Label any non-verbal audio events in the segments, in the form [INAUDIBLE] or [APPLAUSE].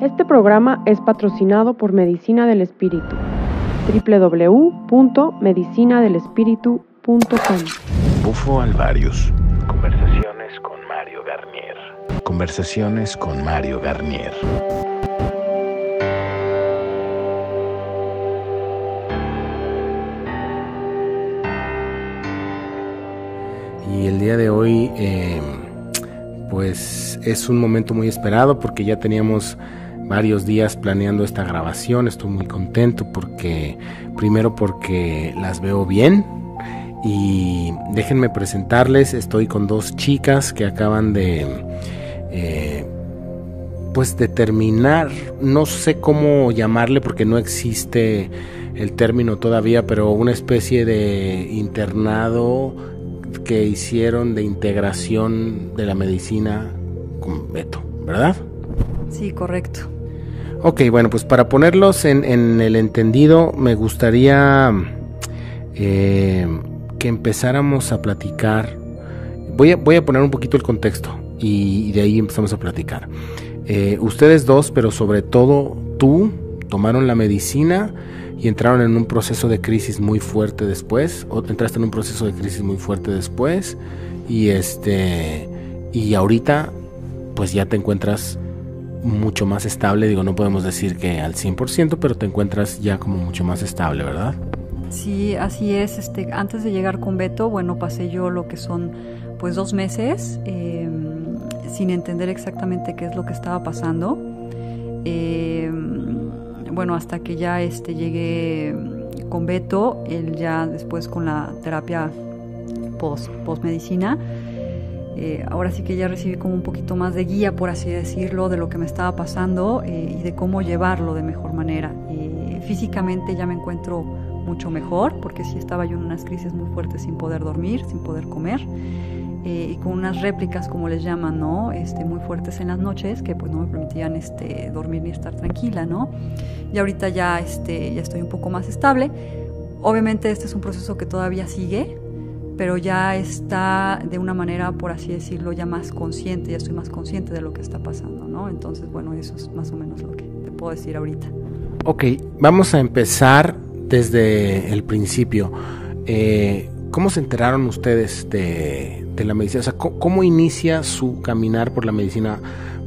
Este programa es patrocinado por Medicina del Espíritu. www.medicinadelespíritu.com Bufo Alvarius. Conversaciones con Mario Garnier. Conversaciones con Mario Garnier. Y el día de hoy, eh, pues es un momento muy esperado porque ya teníamos varios días planeando esta grabación. Estoy muy contento porque, primero porque las veo bien. Y déjenme presentarles, estoy con dos chicas que acaban de, eh, pues de terminar, no sé cómo llamarle porque no existe el término todavía, pero una especie de internado que hicieron de integración de la medicina con Beto, ¿verdad? Sí, correcto. Ok, bueno, pues para ponerlos en, el entendido, me gustaría eh, que empezáramos a platicar. Voy a, voy a poner un poquito el contexto y, y de ahí empezamos a platicar. Eh, ustedes dos, pero sobre todo tú, tomaron la medicina y entraron en un proceso de crisis muy fuerte después, o entraste en un proceso de crisis muy fuerte después, y este, y ahorita, pues ya te encuentras mucho más estable, digo, no podemos decir que al 100%, pero te encuentras ya como mucho más estable, ¿verdad? Sí, así es. Este, antes de llegar con Beto, bueno, pasé yo lo que son pues dos meses eh, sin entender exactamente qué es lo que estaba pasando. Eh, bueno, hasta que ya este, llegué con Beto, él ya después con la terapia post, medicina, eh, ahora sí que ya recibí como un poquito más de guía, por así decirlo, de lo que me estaba pasando eh, y de cómo llevarlo de mejor manera. Eh, físicamente ya me encuentro mucho mejor, porque sí estaba yo en unas crisis muy fuertes sin poder dormir, sin poder comer. Y con unas réplicas, como les llaman, ¿no? Este, muy fuertes en las noches, que pues no me permitían este, dormir ni estar tranquila, ¿no? Y ahorita ya, este, ya estoy un poco más estable. Obviamente este es un proceso que todavía sigue, pero ya está de una manera, por así decirlo, ya más consciente, ya estoy más consciente de lo que está pasando, ¿no? Entonces, bueno, eso es más o menos lo que te puedo decir ahorita. Ok, vamos a empezar desde el principio. Eh, ¿Cómo se enteraron ustedes de, de la medicina? O sea, ¿cómo, ¿cómo, inicia su caminar por la medicina?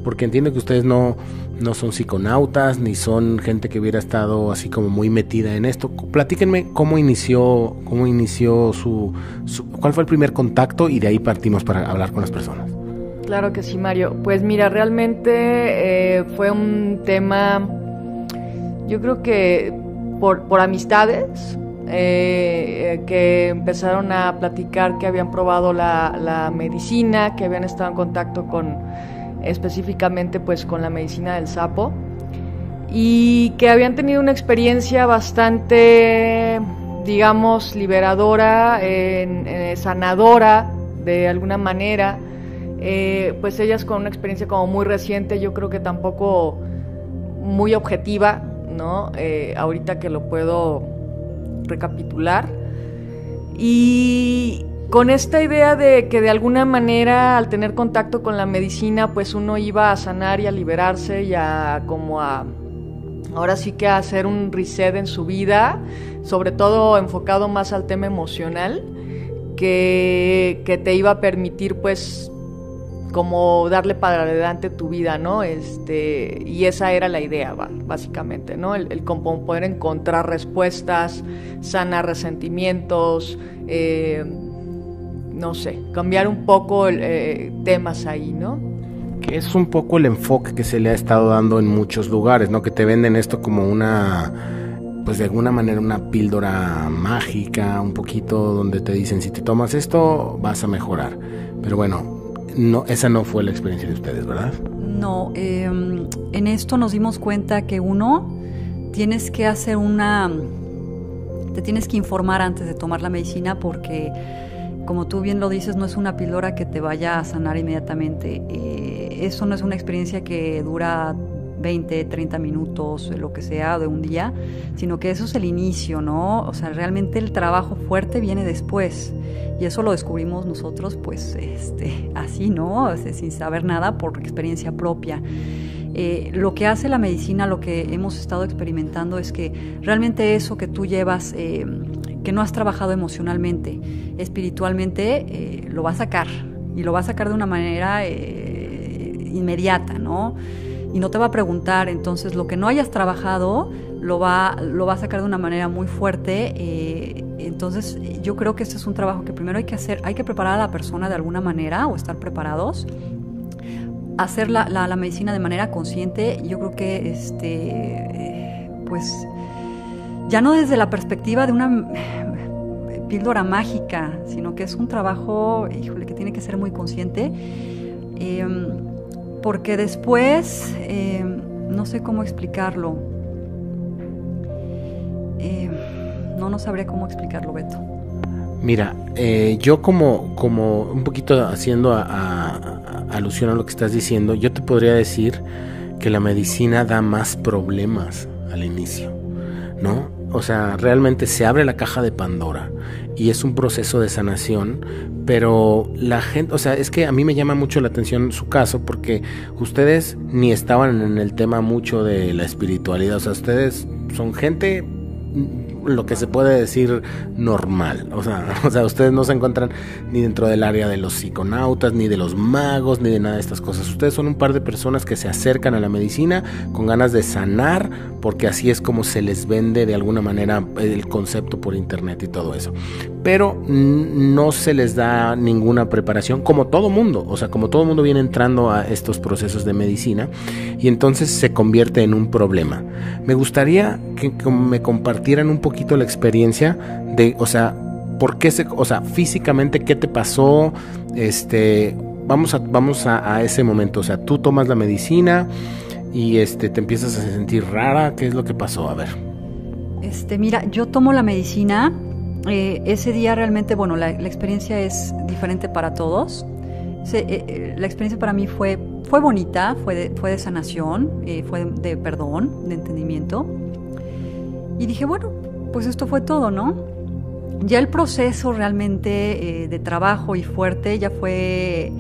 Porque entiendo que ustedes no, no son psiconautas, ni son gente que hubiera estado así como muy metida en esto. Platíquenme cómo inició, cómo inició su, cuál fue el primer contacto y de ahí partimos para hablar con las personas. Claro que sí, Mario. Pues mira, realmente eh, fue un tema, yo creo que por, amistades, eh, que empezaron a platicar que habían probado la, medicina, que habían estado en contacto con específicamente pues con la medicina del sapo y que habían tenido una experiencia bastante digamos liberadora, en, sanadora de alguna manera, eh, pues ellas con una experiencia como muy reciente, yo creo que tampoco muy objetiva, ¿no? Eh, ahorita que lo puedo recapitular. Y con esta idea de que de alguna manera al tener contacto con la medicina, pues uno iba a sanar y a liberarse y a como a ahora sí que a hacer un reset en su vida, sobre todo enfocado más al tema emocional, que, que te iba a permitir pues como darle para adelante tu vida, ¿no? Este, y esa era la idea, básicamente, ¿no? El, el poder encontrar respuestas, sanar resentimientos, eh, no sé, cambiar un poco el, eh, temas ahí, ¿no? Que es un poco el enfoque que se le ha estado dando en muchos lugares, ¿no? Que te venden esto como una, pues de alguna manera una píldora mágica, un poquito donde te dicen, si te tomas esto, vas a mejorar. Pero bueno, no, esa no fue la experiencia de ustedes, ¿verdad? No, eh, en esto nos dimos cuenta que uno, tienes que hacer una, te tienes que informar antes de tomar la medicina porque, como tú bien lo dices, no es una píldora que te vaya a sanar inmediatamente. Eh, eso no es una experiencia que dura 20, 30 minutos, lo que sea, de un día, sino que eso es el inicio, ¿no? O sea, realmente el trabajo fuerte viene después. Y eso lo descubrimos nosotros, pues, este, así, ¿no? O sin saber nada por experiencia propia. Eh, lo que hace la medicina, lo que hemos estado experimentando es que realmente eso que tú llevas, eh, que no has trabajado emocionalmente, espiritualmente, eh, lo va a sacar y lo va a sacar de una manera inmediata, ¿no? Y no te va a preguntar, entonces lo que no hayas trabajado lo va, lo va a sacar de una manera muy fuerte. entonces yo creo que este es un trabajo que primero hay que hacer, hay que preparar a la persona de alguna manera o estar preparados hacer la, la, medicina de manera consciente, yo creo que, este, pues, ya no desde la perspectiva de una píldora mágica, sino que es un trabajo, híjole, que tiene que ser muy consciente, em, porque después, em, no sé cómo explicarlo, em, no, no sabría cómo explicarlo, Beto. Mira, eh, yo como, como un poquito haciendo a, alusión a lo que estás diciendo, yo te podría decir que la medicina da más problemas al inicio, ¿no? O sea, realmente se abre la caja de Pandora y es un proceso de sanación, pero la gente, o sea, es que a mí me llama mucho la atención su caso porque ustedes ni estaban en el tema mucho de la espiritualidad, o sea, ustedes son gente lo que se puede decir normal. O sea, [LAUGHS] o sea, ustedes no se encuentran ni dentro del área de los psiconautas, ni de los magos, ni de nada de estas cosas. Ustedes son un par de personas que se acercan a la medicina con ganas de sanar, porque así es como se les vende de alguna manera el concepto por internet y todo eso. Pero no se les da ninguna preparación, como todo mundo. O sea, como todo mundo viene entrando a estos procesos de medicina, y entonces se convierte en un problema. Me gustaría que me compartieran un poquito la experiencia de, o sea, por qué se, o sea, físicamente qué te pasó, este, vamos a, vamos a, ese momento, o sea, tú tomas la medicina y este, te empiezas a sentir rara, ¿qué es lo que pasó? A ver. Este, mira, yo tomo la medicina, eh, ese día realmente, bueno, la, experiencia es diferente para todos. Eh, eh, la experiencia para mí fue, fue bonita, fue de, fue de sanación, fue de perdón, de entendimiento. Y dije, bueno, pues esto fue todo, ¿no? Ya el proceso realmente eh, de trabajo y fuerte ya fue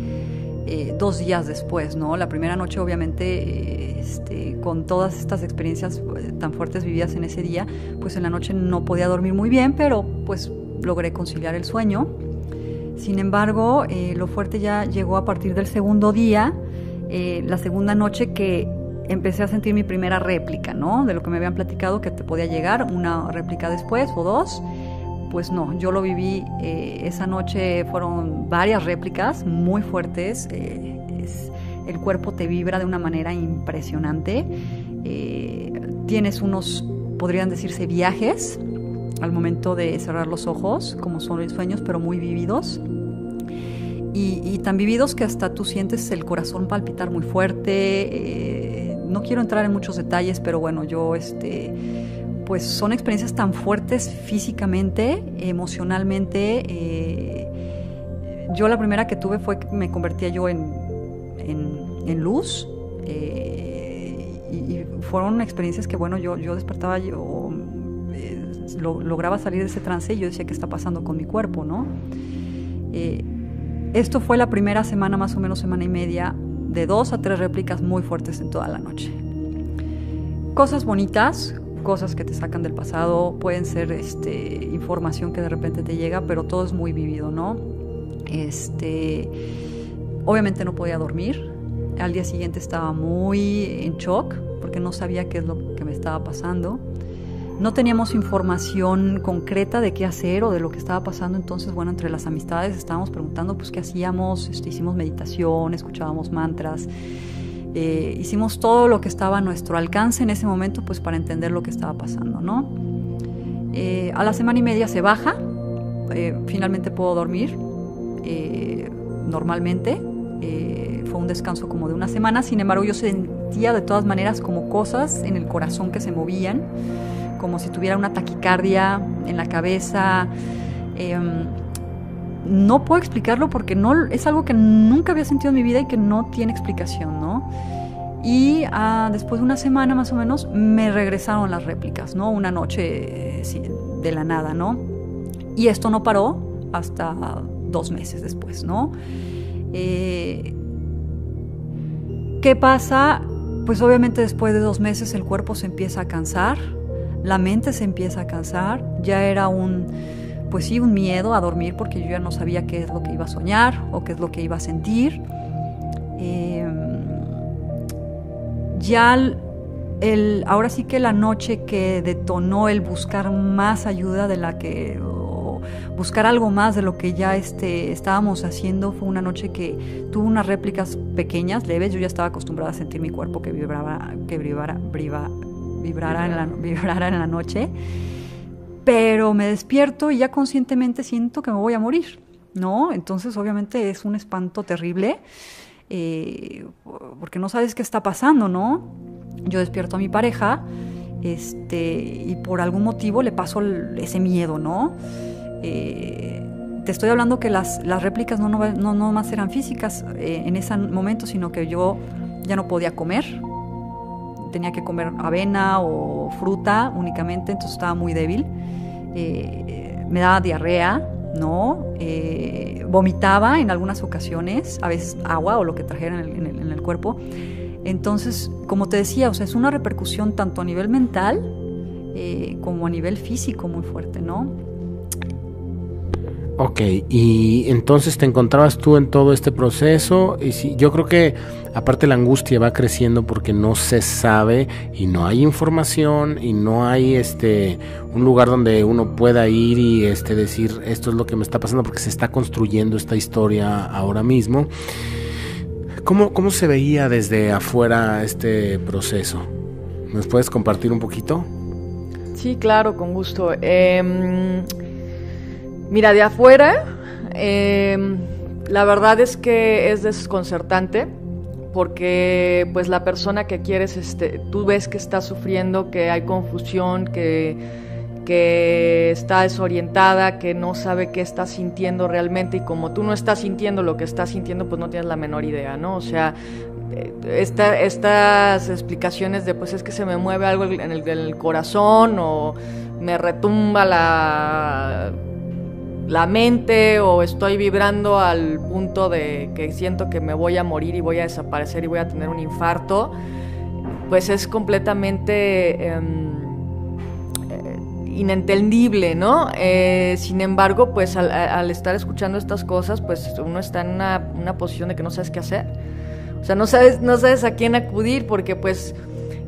eh, dos días después, ¿no? La primera noche obviamente este, con todas estas experiencias eh, tan fuertes vividas en ese día, pues en la noche no podía dormir muy bien, pero pues logré conciliar el sueño. Sin embargo, lo fuerte ya llegó a partir del segundo día, la segunda noche que empecé a sentir mi primera réplica, ¿no? De lo que me habían platicado que te podía llegar, una réplica después o dos. Pues no, yo lo viví eh, esa noche, fueron varias réplicas muy fuertes. Eh, el cuerpo te vibra de una manera impresionante. Eh, tienes unos, podrían decirse, viajes al momento de cerrar los ojos, como son los sueños, pero muy vividos. Y, y, tan vividos que hasta tú sientes el corazón palpitar muy fuerte, no quiero entrar en muchos detalles, pero bueno, yo este pues son experiencias tan fuertes físicamente, emocionalmente. Eh, yo la primera que tuve fue que me convertía yo en, en, luz. Eh, y, fueron experiencias que, bueno, yo, yo despertaba, yo eh, lograba salir de ese trance y yo decía, ¿qué está pasando con mi cuerpo, no? esto fue la primera semana, más o menos semana y media, de dos a tres réplicas muy fuertes en toda la noche. Cosas bonitas, cosas que te sacan del pasado, pueden ser este, información que de repente te llega, pero todo es muy vivido, ¿no? Este, obviamente no podía dormir. Al día siguiente estaba muy en shock porque no sabía qué es lo que me estaba pasando no teníamos información concreta de qué hacer o de lo que estaba pasando, entonces, bueno, entre las amistades estábamos preguntando, pues, qué hacíamos, este, hicimos meditación, escuchábamos mantras, eh, hicimos todo lo que estaba a nuestro alcance en ese momento, pues, para entender lo que estaba pasando, ¿no? Eh, a la semana y media se baja, eh, finalmente puedo dormir normalmente, fue un descanso como de una semana, sin embargo yo sentía de todas maneras como cosas en el corazón que se movían, como si tuviera una taquicardia en la cabeza. Em, no puedo explicarlo porque no, es algo que nunca había sentido en mi vida y que no tiene explicación, ¿no? Y ah, después de una semana más o menos me regresaron las réplicas, ¿no? Una noche eh, de la nada, ¿no? Y esto no paró hasta dos meses después, ¿no? Eh, ¿Qué pasa? pues obviamente después de dos meses el cuerpo se empieza a cansar, la mente se empieza a cansar, ya era un, pues sí, un miedo a dormir porque yo ya no sabía qué es lo que iba a soñar o qué es lo que iba a sentir. Em, ya el, ahora sí que la noche que detonó el buscar más ayuda de la que buscar algo más de lo que ya este, estábamos haciendo fue una noche que tuvo unas réplicas pequeñas, leves. Yo ya estaba acostumbrada a sentir mi cuerpo que vibraba, que vibrara, vibrara, en la, [LAUGHS] vibrara en la noche. Pero me despierto y ya conscientemente siento que me voy a morir, ¿no? Entonces, obviamente, es un espanto terrible. Eh, porque no sabes qué está pasando, ¿no? Yo despierto a mi pareja este, y por algún motivo le paso ese miedo, ¿no? Eh, te estoy hablando que las, las réplicas no, no, no, más eran físicas eh, en ese momento, sino que yo ya no podía comer. Tenía que comer avena o fruta únicamente, entonces estaba muy débil. Eh, me daba diarrea, ¿no? vomitaba en algunas ocasiones, a veces agua o lo que trajera en el, en el, cuerpo. Entonces, como te decía, o sea, es una repercusión tanto a nivel mental como a nivel físico muy fuerte, ¿no? Ok, y entonces te encontrabas tú en todo este proceso y sí, yo creo que aparte la angustia va creciendo porque no se sabe y no hay información y no hay este un lugar donde uno pueda ir y este decir esto es lo que me está pasando porque se está construyendo esta historia ahora mismo. ¿Cómo, cómo se veía desde afuera este proceso? ¿Nos puedes compartir un poquito? Sí, claro, con gusto. Eh, Mira, de afuera, em, la verdad es que es desconcertante porque pues la persona que quieres, este, tú ves que está sufriendo, que hay confusión, que, que está desorientada, que no sabe qué está sintiendo realmente y como tú no estás sintiendo lo que está sintiendo, pues no tienes la menor idea, ¿no? O sea, eh, estas explicaciones de pues es que se me mueve algo en el corazón o me retumba la la mente o estoy vibrando al punto de que siento que me voy a morir y voy a desaparecer y voy a tener un infarto, pues es completamente em, eh, inentendible, ¿no? Eh, sin embargo, pues al, estar escuchando estas cosas, pues uno está en una, una posición de que no sabes qué hacer. O sea, no sabes, no sabes a quién acudir porque pues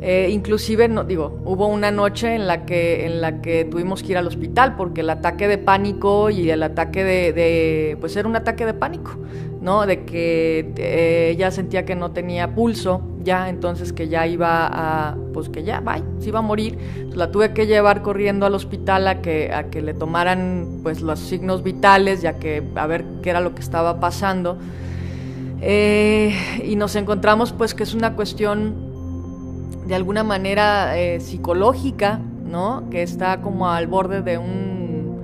eh, inclusive, no, digo, hubo una noche en la, que, en la que tuvimos que ir al hospital porque el ataque de pánico y el ataque de, pues era un ataque de pánico, ¿no? De que eh, ella sentía que no tenía pulso ya, entonces que ya iba a, pues que ya, bye, se iba a morir. La tuve que llevar corriendo al hospital a que, a que le tomaran pues los signos vitales, ya que a ver qué era lo que estaba pasando. Eh, y nos encontramos pues que es una cuestión de alguna manera eh, psicológica, ¿no? Que está como al borde de un,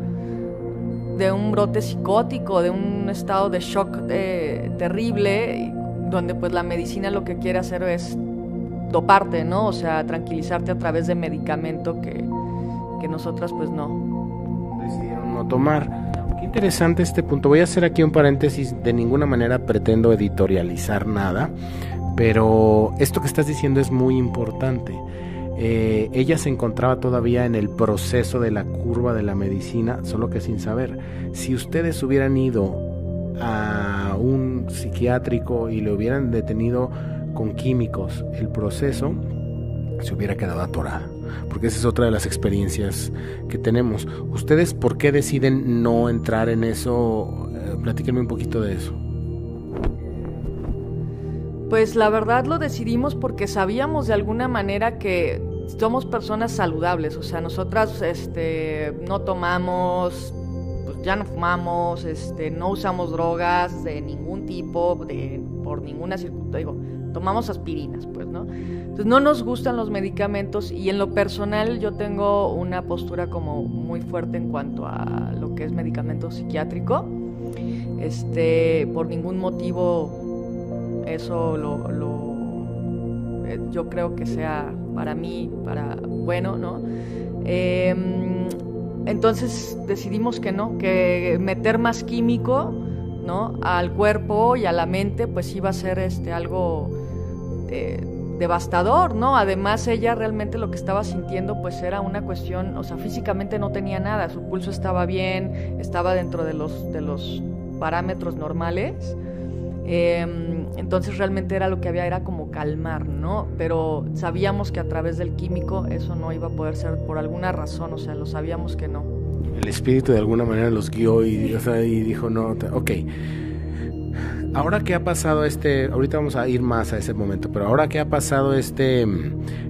de un brote psicótico, de un estado de shock eh, terrible, donde pues la medicina lo que quiere hacer es doparte, ¿no? O sea, tranquilizarte a través de medicamento que, que nosotras pues no. Decidieron no tomar. Qué interesante este punto. Voy a hacer aquí un paréntesis. De ninguna manera pretendo editorializar nada pero esto que estás diciendo es muy importante. Eh, ella se encontraba todavía en el proceso de la curva de la medicina, solo que sin saber. Si ustedes hubieran ido a un psiquiátrico y le hubieran detenido con químicos el proceso, se hubiera quedado atorada. Porque esa es otra de las experiencias que tenemos. ¿Ustedes por qué deciden no entrar en eso? Eh, platíquenme un poquito de eso. Pues la verdad lo decidimos porque sabíamos de alguna manera que somos personas saludables, o sea, nosotras este, no tomamos, pues ya no fumamos, este, no usamos drogas de ningún tipo, de, por ninguna circunstancia, digo, tomamos aspirinas, pues, ¿no? Entonces no nos gustan los medicamentos y en lo personal yo tengo una postura como muy fuerte en cuanto a lo que es medicamento psiquiátrico. Este, por ningún motivo eso lo, eh, yo creo que sea para mí, para bueno, ¿no? Em, entonces decidimos que no, que meter más químico, ¿no? Al cuerpo y a la mente, pues iba a ser este algo eh, devastador, ¿no? Además ella realmente lo que estaba sintiendo pues era una cuestión, o sea, físicamente no tenía nada, su pulso estaba bien, estaba dentro de los, de los parámetros normales. Em, entonces realmente era lo que había, era como calmar, ¿no? Pero sabíamos que a través del químico eso no iba a poder ser por alguna razón, o sea, lo sabíamos que no. El espíritu de alguna manera los guió y, dijo, no, ok. Ahora que ha pasado este, ahorita vamos a ir más a ese momento, pero ahora que ha pasado este,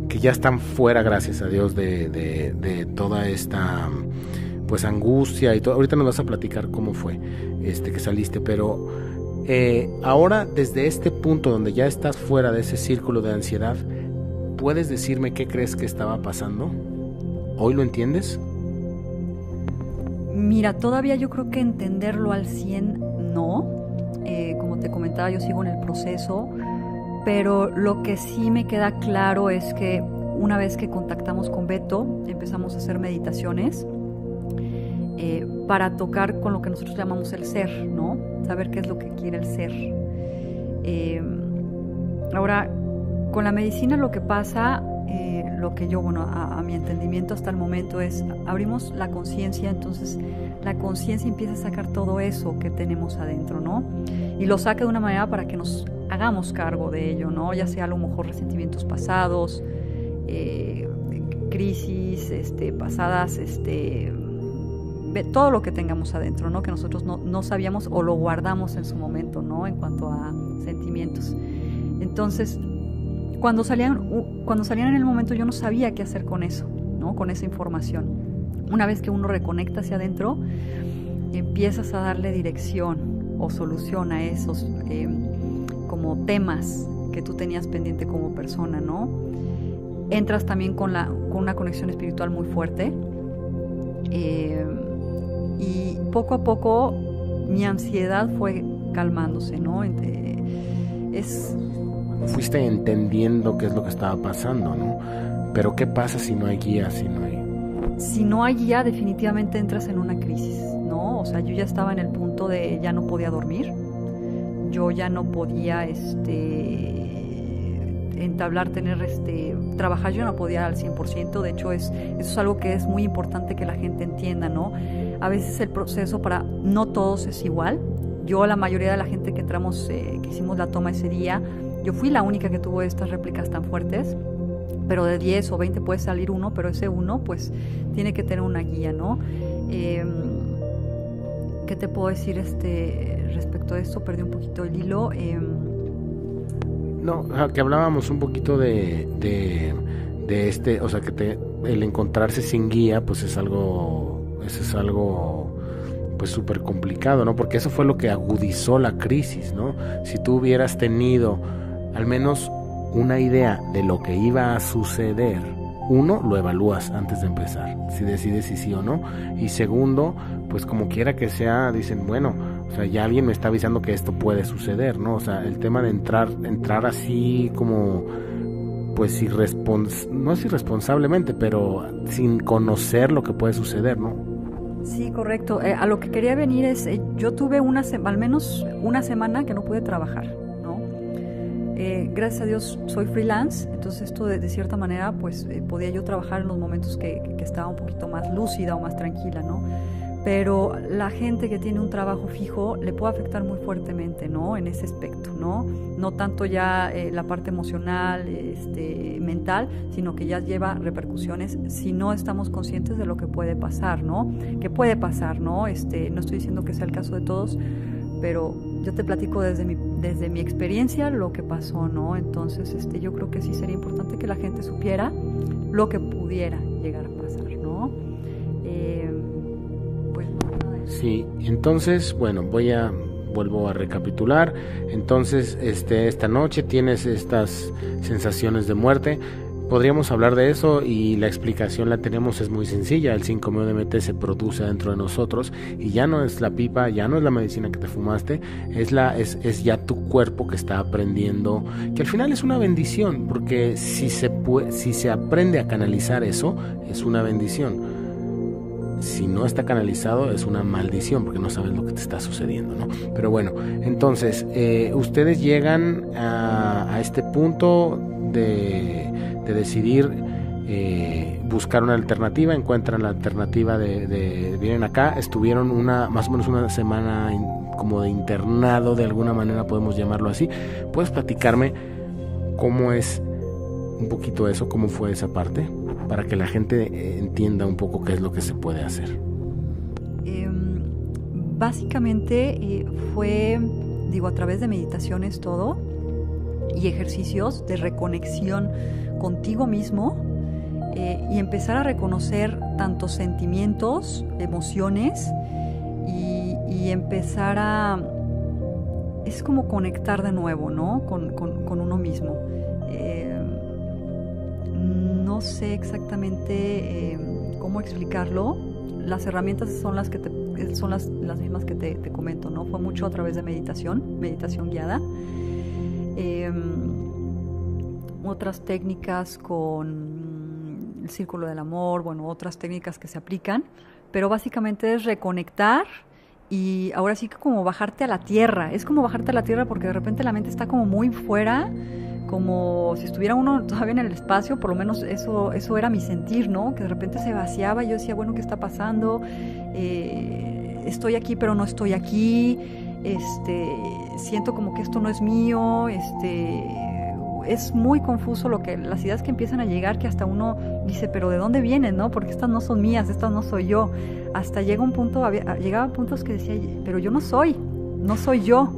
que ya están fuera, gracias a Dios, de, de toda esta pues angustia y todo. Ahorita nos vas a platicar cómo fue este que saliste, pero eh, ahora desde este punto donde ya estás fuera de ese círculo de ansiedad, ¿puedes decirme qué crees que estaba pasando? ¿Hoy lo entiendes? Mira, todavía yo creo que entenderlo al 100 no. Eh, como te comentaba, yo sigo en el proceso, pero lo que sí me queda claro es que una vez que contactamos con Beto, empezamos a hacer meditaciones eh, para tocar con lo que nosotros llamamos el ser, ¿no? Saber qué es lo que quiere el ser. Eh, ahora, con la medicina lo que pasa, eh, lo que yo, bueno, a, mi entendimiento hasta el momento es, abrimos la conciencia, entonces la conciencia empieza a sacar todo eso que tenemos adentro, ¿no? Y lo saca de una manera para que nos hagamos cargo de ello, ¿no? Ya sea a lo mejor resentimientos pasados, crisis este, pasadas, este, todo lo que tengamos adentro, ¿no? Que nosotros no, sabíamos o lo guardamos en su momento, ¿no? En cuanto a sentimientos. Entonces, cuando salían, cuando salían en el momento yo no sabía qué hacer con eso, ¿no? Con esa información. Una vez que uno reconecta hacia adentro, empiezas a darle dirección o solución a esos em, como temas que tú tenías pendiente como persona, ¿no? Entras también con, la, con una conexión espiritual muy fuerte. Eh, y poco a poco mi ansiedad fue calmándose, ¿no? Es... Fuiste entendiendo qué es lo que estaba pasando, ¿no? Pero ¿qué pasa si no hay guía, si no hay... Si no hay guía, definitivamente entras en una crisis, ¿no? O sea, yo ya estaba en el punto de ya no podía dormir, yo ya no podía, este entablar, tener, este, trabajar, yo no podía al 100%, de hecho es, eso es algo que es muy importante que la gente entienda, ¿no? A veces el proceso para no todos es igual, yo la mayoría de la gente que entramos, eh, que hicimos la toma ese día, yo fui la única que tuvo estas réplicas tan fuertes, pero de 10 o 20 puede salir uno, pero ese uno pues tiene que tener una guía, ¿no? Em, ¿Qué te puedo decir este, respecto a esto? Perdí un poquito el hilo. Em, no, que hablábamos un poquito de, de, este, o sea, que te, el encontrarse sin guía, pues es algo, eso es algo, pues súper complicado, ¿no? Porque eso fue lo que agudizó la crisis, ¿no? Si tú hubieras tenido al menos una idea de lo que iba a suceder, uno, lo evalúas antes de empezar, si decides si sí o no. Y segundo, pues como quiera que sea, dicen, bueno, o sea, ya alguien me está avisando que esto puede suceder, ¿no? O sea, el tema de entrar, entrar así como, pues irrespons no es irresponsablemente, pero sin conocer lo que puede suceder, ¿no? Sí, correcto. Eh, a lo que quería venir es, eh, yo tuve una, al menos una semana que no pude trabajar, ¿no? Eh, gracias a Dios soy freelance, entonces esto de, cierta manera, pues podía yo trabajar en los momentos que, que estaba un poquito más lúcida o más tranquila, ¿no? Pero la gente que tiene un trabajo fijo le puede afectar muy fuertemente, ¿no? En ese aspecto, ¿no? No tanto ya eh, la parte emocional, este, mental, sino que ya lleva repercusiones si no estamos conscientes de lo que puede pasar, ¿no? Que puede pasar, ¿no? Este, no estoy diciendo que sea el caso de todos, pero yo te platico desde mi, desde mi experiencia lo que pasó, ¿no? Entonces, este, yo creo que sí sería importante que la gente supiera lo que pudiera llegar a pasar, Sí, entonces, bueno, voy a vuelvo a recapitular. Entonces, este esta noche tienes estas sensaciones de muerte. Podríamos hablar de eso y la explicación la tenemos, es muy sencilla. El 5-MeO-DMT se produce dentro de nosotros y ya no es la pipa, ya no es la medicina que te fumaste, es, la, es, es ya tu cuerpo que está aprendiendo, que al final es una bendición, porque si se, si se aprende a canalizar eso, es una bendición si no está canalizado es una maldición porque no sabes lo que te está sucediendo, ¿no? Pero bueno, entonces, eh, ustedes llegan a, este punto, de, decidir eh, buscar una alternativa, encuentran la alternativa de, vienen acá, estuvieron una más o menos una semana como de internado, de alguna manera podemos llamarlo así. ¿Puedes platicarme cómo es un poquito eso, cómo fue esa parte, para que la gente eh, entienda un poco qué es lo que se puede hacer? Em, básicamente eh, fue, digo, a través de meditaciones todo y ejercicios de reconexión contigo mismo eh, y empezar a reconocer tantos sentimientos, emociones y, empezar a... Es como conectar de nuevo, ¿no? Con, con uno mismo no sé exactamente eh, cómo explicarlo. Las herramientas son las que son las, mismas que te, comento, ¿no? Fue mucho a través de meditación, meditación guiada. Em, otras técnicas con el círculo del amor, bueno, otras técnicas que se aplican, pero básicamente es reconectar y ahora sí que como bajarte a la tierra, es como bajarte a la tierra porque de repente la mente está como muy fuera como si estuviera uno todavía en el espacio, por lo menos eso, eso era mi sentir, ¿no? Que de repente se vaciaba, yo decía, bueno, ¿qué está pasando? Eh, estoy aquí, pero no estoy aquí, este, siento como que esto no es mío, este, es muy confuso lo que, las ideas que empiezan a llegar, que hasta uno dice, pero ¿de dónde vienen, no? Porque estas no son mías, estas no soy yo. Hasta llega un punto, llegaba puntos que decía, pero yo no soy, no soy yo.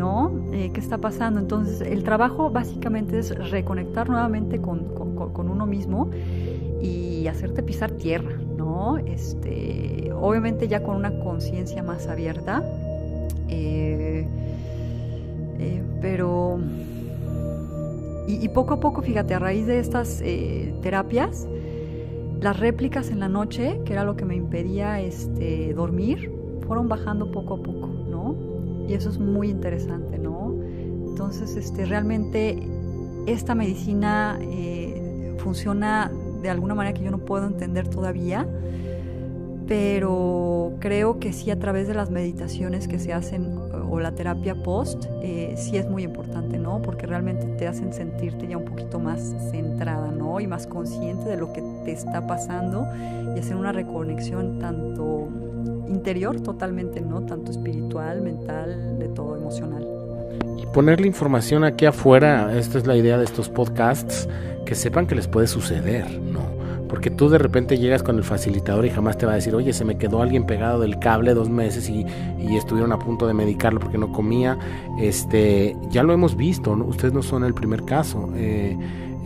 ¿No? Eh, ¿Qué está pasando? Entonces, el trabajo básicamente es reconectar nuevamente con, uno mismo y hacerte pisar tierra, ¿no? Este, obviamente ya con una conciencia más abierta, eh, eh, pero... Y, poco a poco, fíjate, a raíz de estas terapias, las réplicas en la noche, que era lo que me impedía este, dormir, fueron bajando poco a poco. Y eso es muy interesante, ¿no? Entonces, este, realmente esta medicina eh, funciona de alguna manera que yo no puedo entender todavía, pero creo que sí a través de las meditaciones que se hacen o la terapia post, eh, sí es muy importante, ¿no? Porque realmente te hacen sentirte ya un poquito más centrada, ¿no? Y más consciente de lo que te está pasando y hacer una reconexión tanto interior totalmente, ¿no? Tanto espiritual, mental, de todo, emocional. Y poner la información aquí afuera, esta es la idea de estos podcasts, que sepan que les puede suceder, ¿no? Porque tú de repente llegas con el facilitador y jamás te va a decir, oye, se me quedó alguien pegado del cable dos meses y, y estuvieron a punto de medicarlo porque no comía. Este, ya lo hemos visto, ¿no? ustedes no son el primer caso. Eh,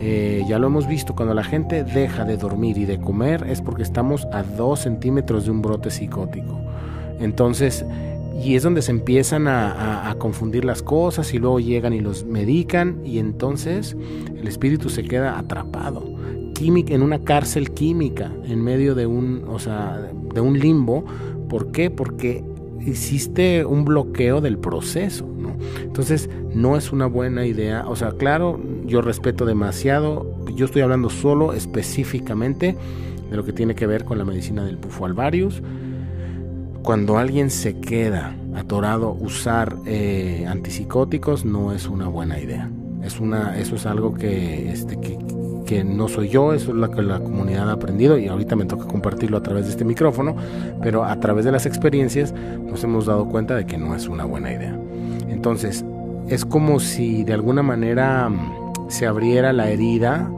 eh, ya lo hemos visto, cuando la gente deja de dormir y de comer es porque estamos a dos centímetros de un brote psicótico. Entonces, y es donde se empiezan a, confundir las cosas y luego llegan y los medican y entonces el espíritu se queda atrapado en una cárcel química en medio de un, o sea, de un limbo. ¿Por qué? Porque hiciste un bloqueo del proceso, ¿no? Entonces, no es una buena idea. O sea, claro, yo respeto demasiado. Yo estoy hablando solo específicamente de lo que tiene que ver con la medicina del bufo alvarius. Cuando alguien se queda atorado, usar eh, antipsicóticos no es una buena idea. Es una, eso es algo que, este, que, que no soy yo, eso es lo que la comunidad ha aprendido y ahorita me toca compartirlo a través de este micrófono, pero a través de las experiencias nos hemos dado cuenta de que no es una buena idea. Entonces, es como si de alguna manera mm, se abriera la herida,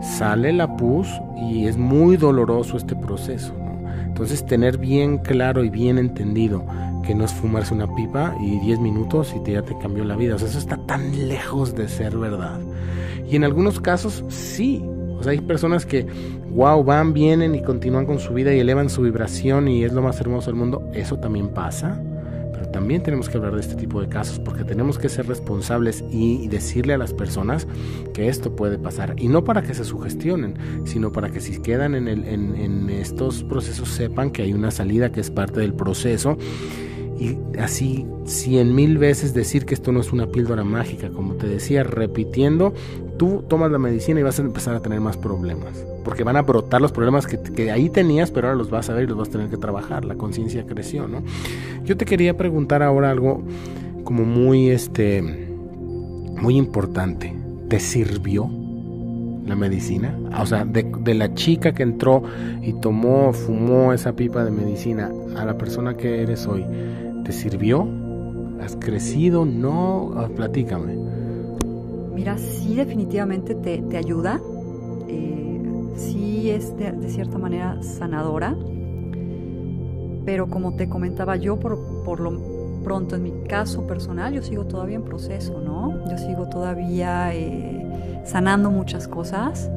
sale la pus y es muy doloroso este proceso. Entonces, tener bien claro y bien entendido que no es fumarse una pipa y 10 minutos y te, ya te cambió la vida. O sea, eso está tan lejos de ser verdad. Y en algunos casos sí. O sea, hay personas que, wow, van, vienen y continúan con su vida y elevan su vibración y es lo más hermoso del mundo. Eso también pasa. Pero también tenemos que hablar de este tipo de casos porque tenemos que ser responsables y decirle a las personas que esto puede pasar. Y no para que se sugestionen, sino para que si quedan en, el, en, en estos procesos sepan que hay una salida que es parte del proceso y así cien mil veces decir que esto no es una píldora mágica, como te decía, repitiendo, tú tomas la medicina y vas a empezar a tener más problemas, porque van a brotar los problemas que, ahí tenías, pero ahora los vas a ver y los vas a tener que trabajar, la conciencia creció, ¿no? Yo te quería preguntar ahora algo como muy, este, muy importante. ¿te sirvió la medicina? O sea, de, de, la chica que entró y tomó, fumó esa pipa de medicina a la persona que eres hoy, ¿te sirvió? ¿Has crecido? ¿No? Ah, platícame. Mira, sí definitivamente te, ayuda. Eh, sí es de, de, cierta manera sanadora. Pero como te comentaba yo, por, por lo pronto en mi caso personal, yo sigo todavía en proceso, ¿no? Yo sigo todavía eh, sanando muchas cosas.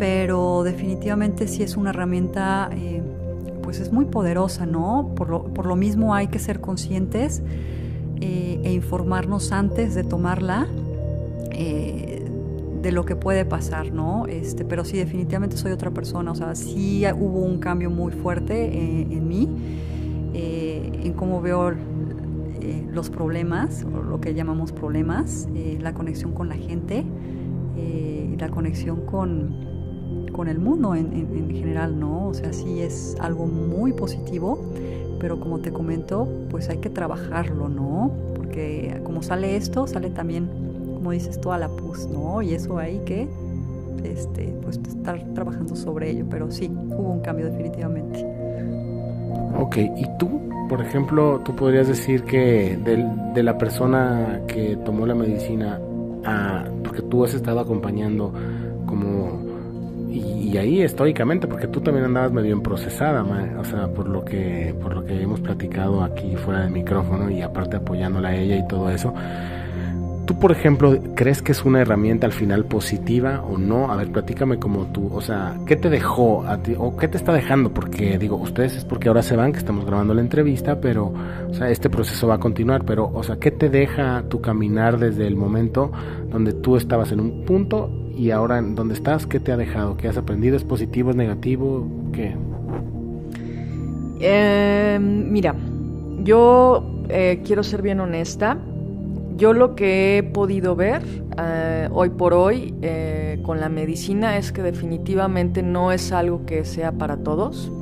Pero definitivamente sí es una herramienta, eh, pues es muy poderosa, ¿no? Por lo, por lo mismo hay que ser conscientes eh, e informarnos antes de tomarla eh, de lo que puede pasar, ¿no? Este, pero sí, definitivamente soy otra persona, o sea, sí hubo un cambio muy fuerte eh, en mí, en cómo veo los problemas, o lo que llamamos problemas, la conexión con la gente, la conexión con, con el mundo en, en, en general, ¿no? O sea, sí es algo muy positivo, pero como te comento, pues hay que trabajarlo, ¿no? Porque como sale esto, sale también como dices tú, a la pus, ¿no? Y eso hay que este, pues, estar trabajando sobre ello, pero sí, hubo un cambio definitivamente. Ok, ¿y tú, por ejemplo, tú podrías decir que de, de la persona que tomó la medicina, a, porque tú has estado acompañando como y, ahí estoicamente porque tú también andabas medio procesada o sea por lo que por lo que hemos platicado aquí fuera del micrófono y aparte apoyándola a ella y todo eso Tú, por ejemplo, ¿crees que es una herramienta al final positiva o no? A ver, platícame como tú, o sea, ¿qué te dejó a ti o qué te está dejando? Porque digo, ustedes es porque ahora se van, que estamos grabando la entrevista, pero, o sea, este proceso va a continuar, pero, o sea, ¿qué te deja tu caminar desde el momento donde tú estabas en un punto y ahora en donde estás? ¿Qué te ha dejado? ¿Qué has aprendido? ¿Es positivo, es negativo? ¿Qué? Eh, mira, yo eh, quiero ser bien honesta yo lo que he podido ver eh, hoy por hoy eh, con la medicina es que definitivamente no es algo que sea para todos.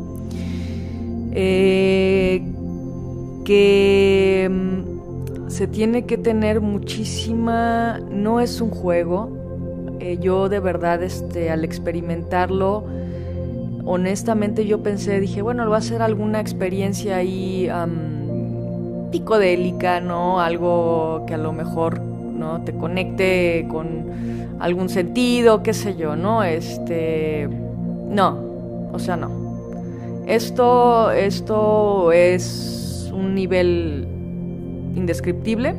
Que mm, se tiene que tener muchísima, no es un juego. Eh, yo de verdad este, al experimentarlo, honestamente yo pensé, dije, bueno, va a ser alguna experiencia ahí... Um, psicodélica, ¿no? Algo que a lo mejor no te conecte con algún sentido, qué sé yo, ¿no? Este no, o sea, no. Esto esto es un nivel indescriptible.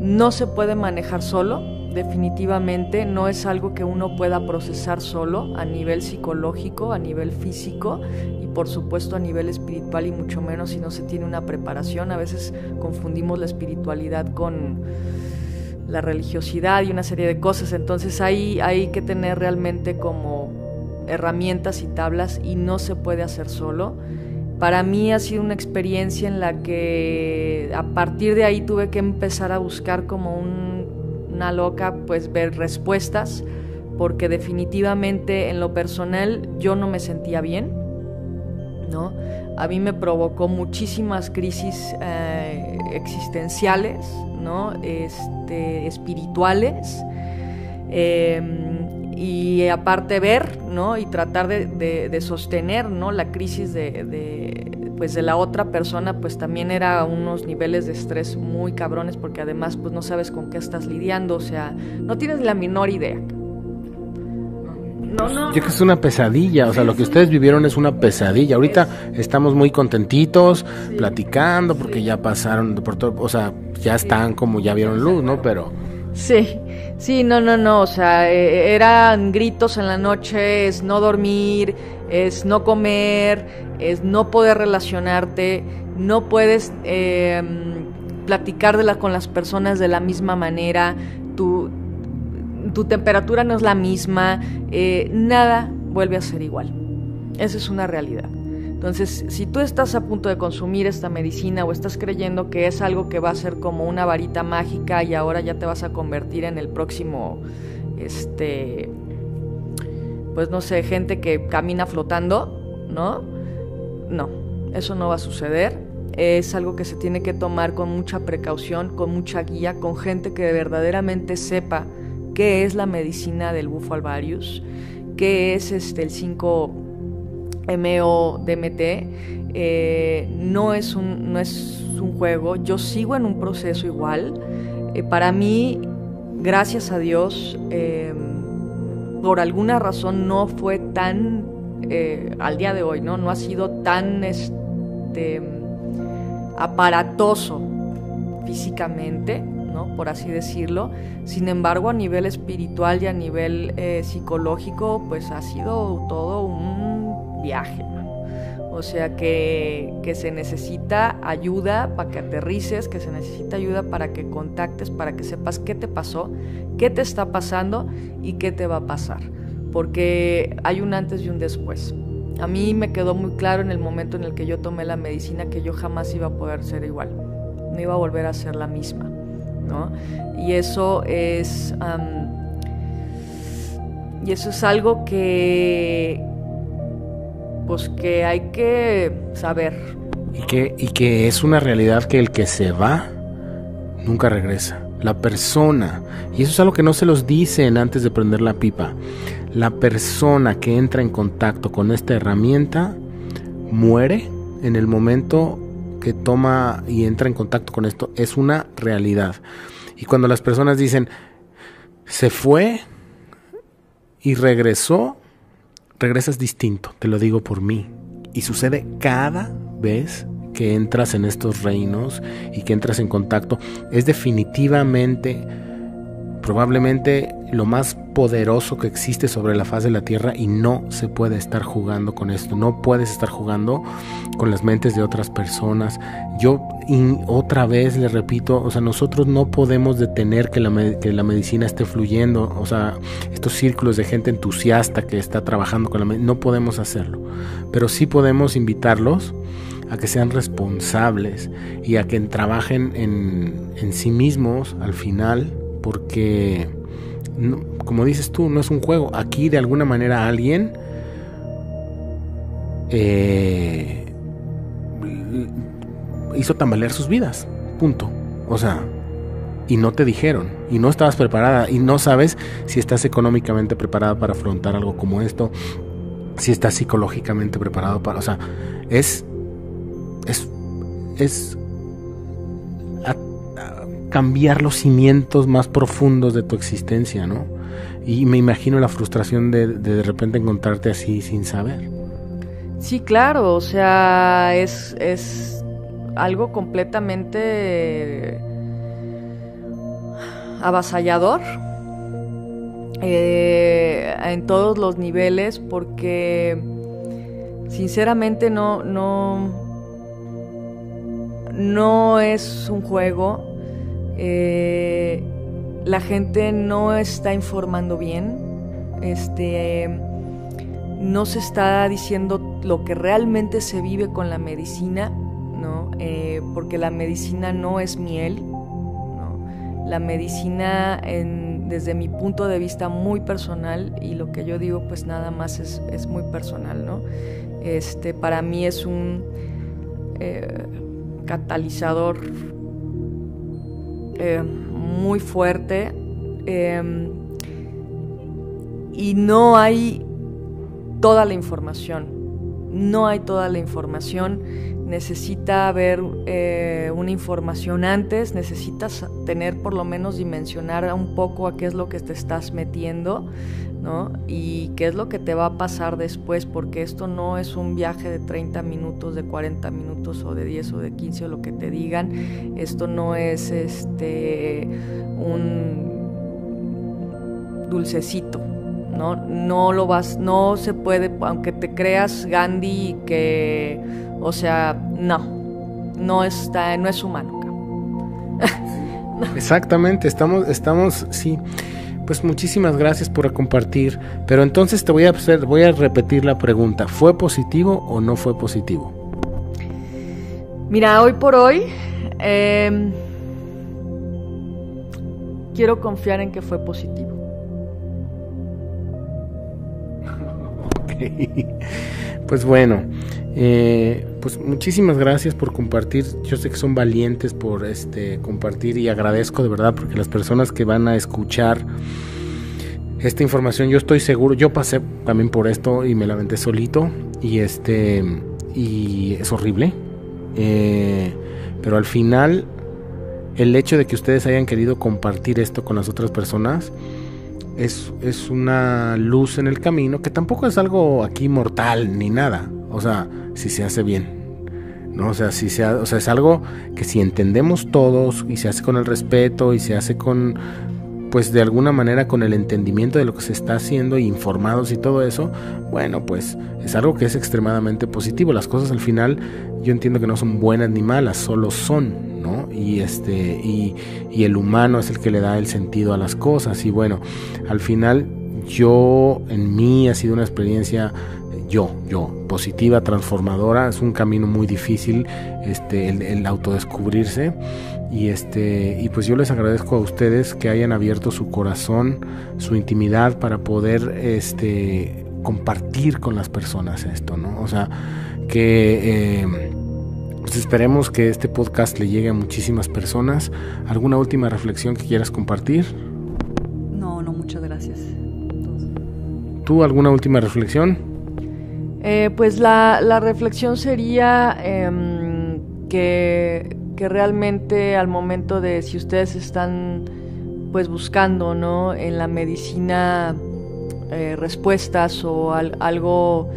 No se puede manejar solo, definitivamente no es algo que uno pueda procesar solo a nivel psicológico, a nivel físico y por supuesto a nivel espiritual y mucho menos si no se tiene una preparación. A veces confundimos la espiritualidad con la religiosidad y una serie de cosas, entonces hay, hay que tener realmente como herramientas y tablas y no se puede hacer solo. Para mí ha sido una experiencia en la que a partir de ahí tuve que empezar a buscar como un una loca pues ver respuestas porque definitivamente en lo personal yo no me sentía bien, ¿no? A mí me provocó muchísimas crisis eh, existenciales, ¿no? Este, espirituales. Eh, y aparte ver, ¿no? Y tratar de, sostener, ¿no? La crisis de, pues de la otra persona pues también era unos niveles de estrés muy cabrones porque además pues no sabes con qué estás lidiando, o sea, no tienes la menor idea. No, no. Yo que es una pesadilla, o sea, lo que ustedes vivieron es una pesadilla. Ahorita estamos muy contentitos, sí. platicando, porque ya pasaron por todo, o sea, ya están como ya vieron luz, ¿no? Pero... Sí, sí, no, no, no, o sea, eh, eran gritos en la noche, es no dormir, es no comer, es no poder relacionarte, no puedes eh, platicar de con las personas de la misma manera, tu, tu temperatura no es la misma, eh, nada vuelve a ser igual. Esa es una realidad. Entonces, si tú estás a punto de consumir esta medicina o estás creyendo que es algo que va a ser como una varita mágica y ahora ya te vas a convertir en el próximo, este, pues no sé, gente que camina flotando, ¿no? No, eso no va a suceder. Es algo que se tiene que tomar con mucha precaución, con mucha guía, con gente que verdaderamente sepa qué es la medicina del bufo alvarius, qué es este, el 5-MO-DMT. Eh, no, es un, no es un juego, yo sigo en un proceso igual. Eh, para mí, gracias a Dios, eh, por alguna razón no fue tan, al día de hoy, ¿no? no ha sido tan este, aparatoso físicamente, ¿no? por así decirlo. Sin embargo, a nivel espiritual y a nivel eh, psicológico, pues ha sido todo un viaje. O sea que, se necesita ayuda para que aterrices, que se necesita ayuda para que contactes, para que sepas qué te pasó, qué te está pasando y qué te va a pasar. Porque hay un antes y un después. A mí me quedó muy claro en el momento en el que yo tomé la medicina que yo jamás iba a poder ser igual, no iba a volver a ser la misma, ¿no? Y eso es, y eso es algo que, pues que hay que saber. Y que, y que es una realidad que el que se va nunca regresa. La persona, y eso es algo que no se los dicen antes de prender la pipa la persona que entra en contacto con esta herramienta muere en el momento que toma y entra en contacto con esto. Es una realidad. Y cuando las personas dicen, se fue y regresó, regresas distinto, te lo digo por mí. Y sucede cada vez que entras en estos reinos y que entras en contacto. Es definitivamente probablemente lo más poderoso que existe sobre la faz de la Tierra y no se puede estar jugando con esto, no puedes estar jugando con las mentes de otras personas. Yo otra vez le repito, o sea, nosotros no podemos detener que la, que la medicina esté fluyendo, o sea, estos círculos de gente entusiasta que está trabajando con la medicina, no podemos hacerlo, pero sí podemos invitarlos a que sean responsables y a que trabajen en, en sí mismos al final porque, como dices tú, no es un juego. Aquí de alguna manera alguien eh, hizo tambalear sus vidas, punto. O sea, y no te dijeron, y no estabas preparada, y no sabes si estás económicamente preparada para afrontar algo como esto, si estás psicológicamente preparado para, o sea, es, es, es cambiar los cimientos más profundos de tu existencia, ¿no? Y me imagino la frustración de de, repente encontrarte así sin saber. Sí, claro, o sea, es, es algo completamente avasallador eh, en todos los niveles porque sinceramente no, no, no es un juego, eh, la gente no está informando bien, este, no se está diciendo lo que realmente se vive con la medicina, ¿no? Eh, porque la medicina no es miel, la medicina desde mi punto de vista muy personal y lo que yo digo pues nada más es, muy personal, ¿no? Este, para mí es un eh, catalizador eh, muy fuerte em, y no hay toda la información, no hay toda la información, necesita haber eh, una información antes, necesitas tener por lo menos dimensionar un poco a qué es lo que te estás metiendo, ¿no? Y qué es lo que te va a pasar después, porque esto no es un viaje de 30 minutos, de 40 minutos o de 10 o de 15 o lo que te digan. Esto no es este un dulcecito, ¿no? No lo vas, no se puede, aunque te creas Gandhi que, o sea, no, no está, no es humano. [LAUGHS] Exactamente, estamos, estamos, sí. Pues muchísimas gracias por compartir. Pero entonces te voy a hacer, voy a repetir la pregunta. ¿Fue positivo o no fue positivo? Mira, hoy por hoy em, quiero confiar en que fue positivo. [LAUGHS] Pues bueno, eh, pues muchísimas gracias por compartir. Yo sé que son valientes por este compartir y agradezco de verdad porque las personas que van a escuchar esta información yo estoy seguro, yo pasé también por esto y me lamenté solito y este y es horrible. Eh, pero al final el hecho de que ustedes hayan querido compartir esto con las otras personas es, es una luz en el camino que tampoco es algo aquí mortal ni nada. O sea, si se hace bien. ¿no? O sea, si se o sea, es algo que si entendemos todos y se hace con el respeto y se hace con, pues de alguna manera con el entendimiento de lo que se está haciendo informados y todo eso, bueno, pues es algo que es extremadamente positivo. Las cosas al final yo entiendo que no son buenas ni malas, solo son, ¿no? Y este y, y el humano es el que le da el sentido a las cosas y bueno, al final yo en mí ha sido una experiencia yo, yo, positiva, transformadora, es un camino muy difícil este el, el autodescubrirse. Y este y pues yo les agradezco a ustedes que hayan abierto su corazón su intimidad para poder este compartir con las personas esto no o sea que eh, pues esperemos que este podcast le llegue a muchísimas personas. Alguna última reflexión que quieras compartir no no muchas gracias. Tú alguna última reflexión eh, pues la, la, reflexión sería eh, que que realmente al momento de si ustedes están pues buscando ¿no? en la medicina eh, respuestas o al, algo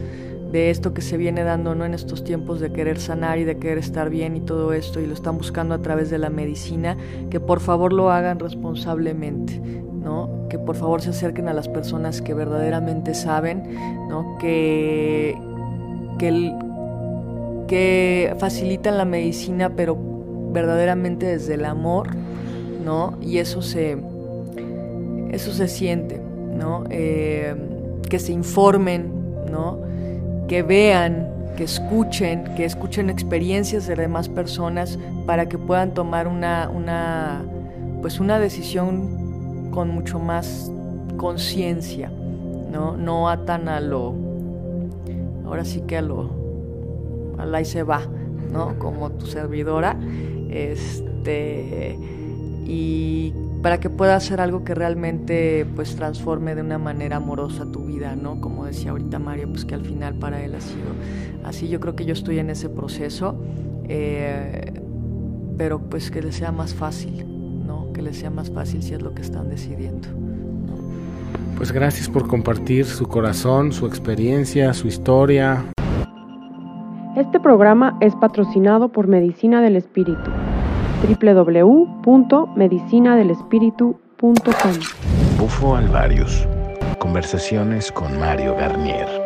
de esto que se viene dando ¿no? en estos tiempos de querer sanar y de querer estar bien y todo esto y lo están buscando a través de la medicina, que por favor lo hagan responsablemente, ¿no? que por favor se acerquen a las personas que verdaderamente saben, ¿no? que, que, facilitan la medicina pero verdaderamente desde el amor, ¿no? Y eso se, eso se siente, ¿no? Eh, que se informen, ¿no? Que vean, que escuchen, que escuchen experiencias de demás personas para que puedan tomar una, una, pues una decisión con mucho más conciencia, ¿no? No atan a lo, ahora sí que a lo, a la y se va, ¿no? Como tu servidora, este, y para que pueda hacer algo que realmente pues transforme de una manera amorosa tu vida, ¿no? Como decía ahorita Mario, pues que al final para él ha sido así. Yo creo que yo estoy en ese proceso, eh, pero pues que les sea más fácil. Que les sea más fácil si es lo que están decidiendo. Pues gracias por compartir su corazón, su experiencia, su historia. Este programa es patrocinado por Medicina del Espíritu www.medicinadelespíritu.com Bufo Alvarius. Conversaciones con Mario Garnier.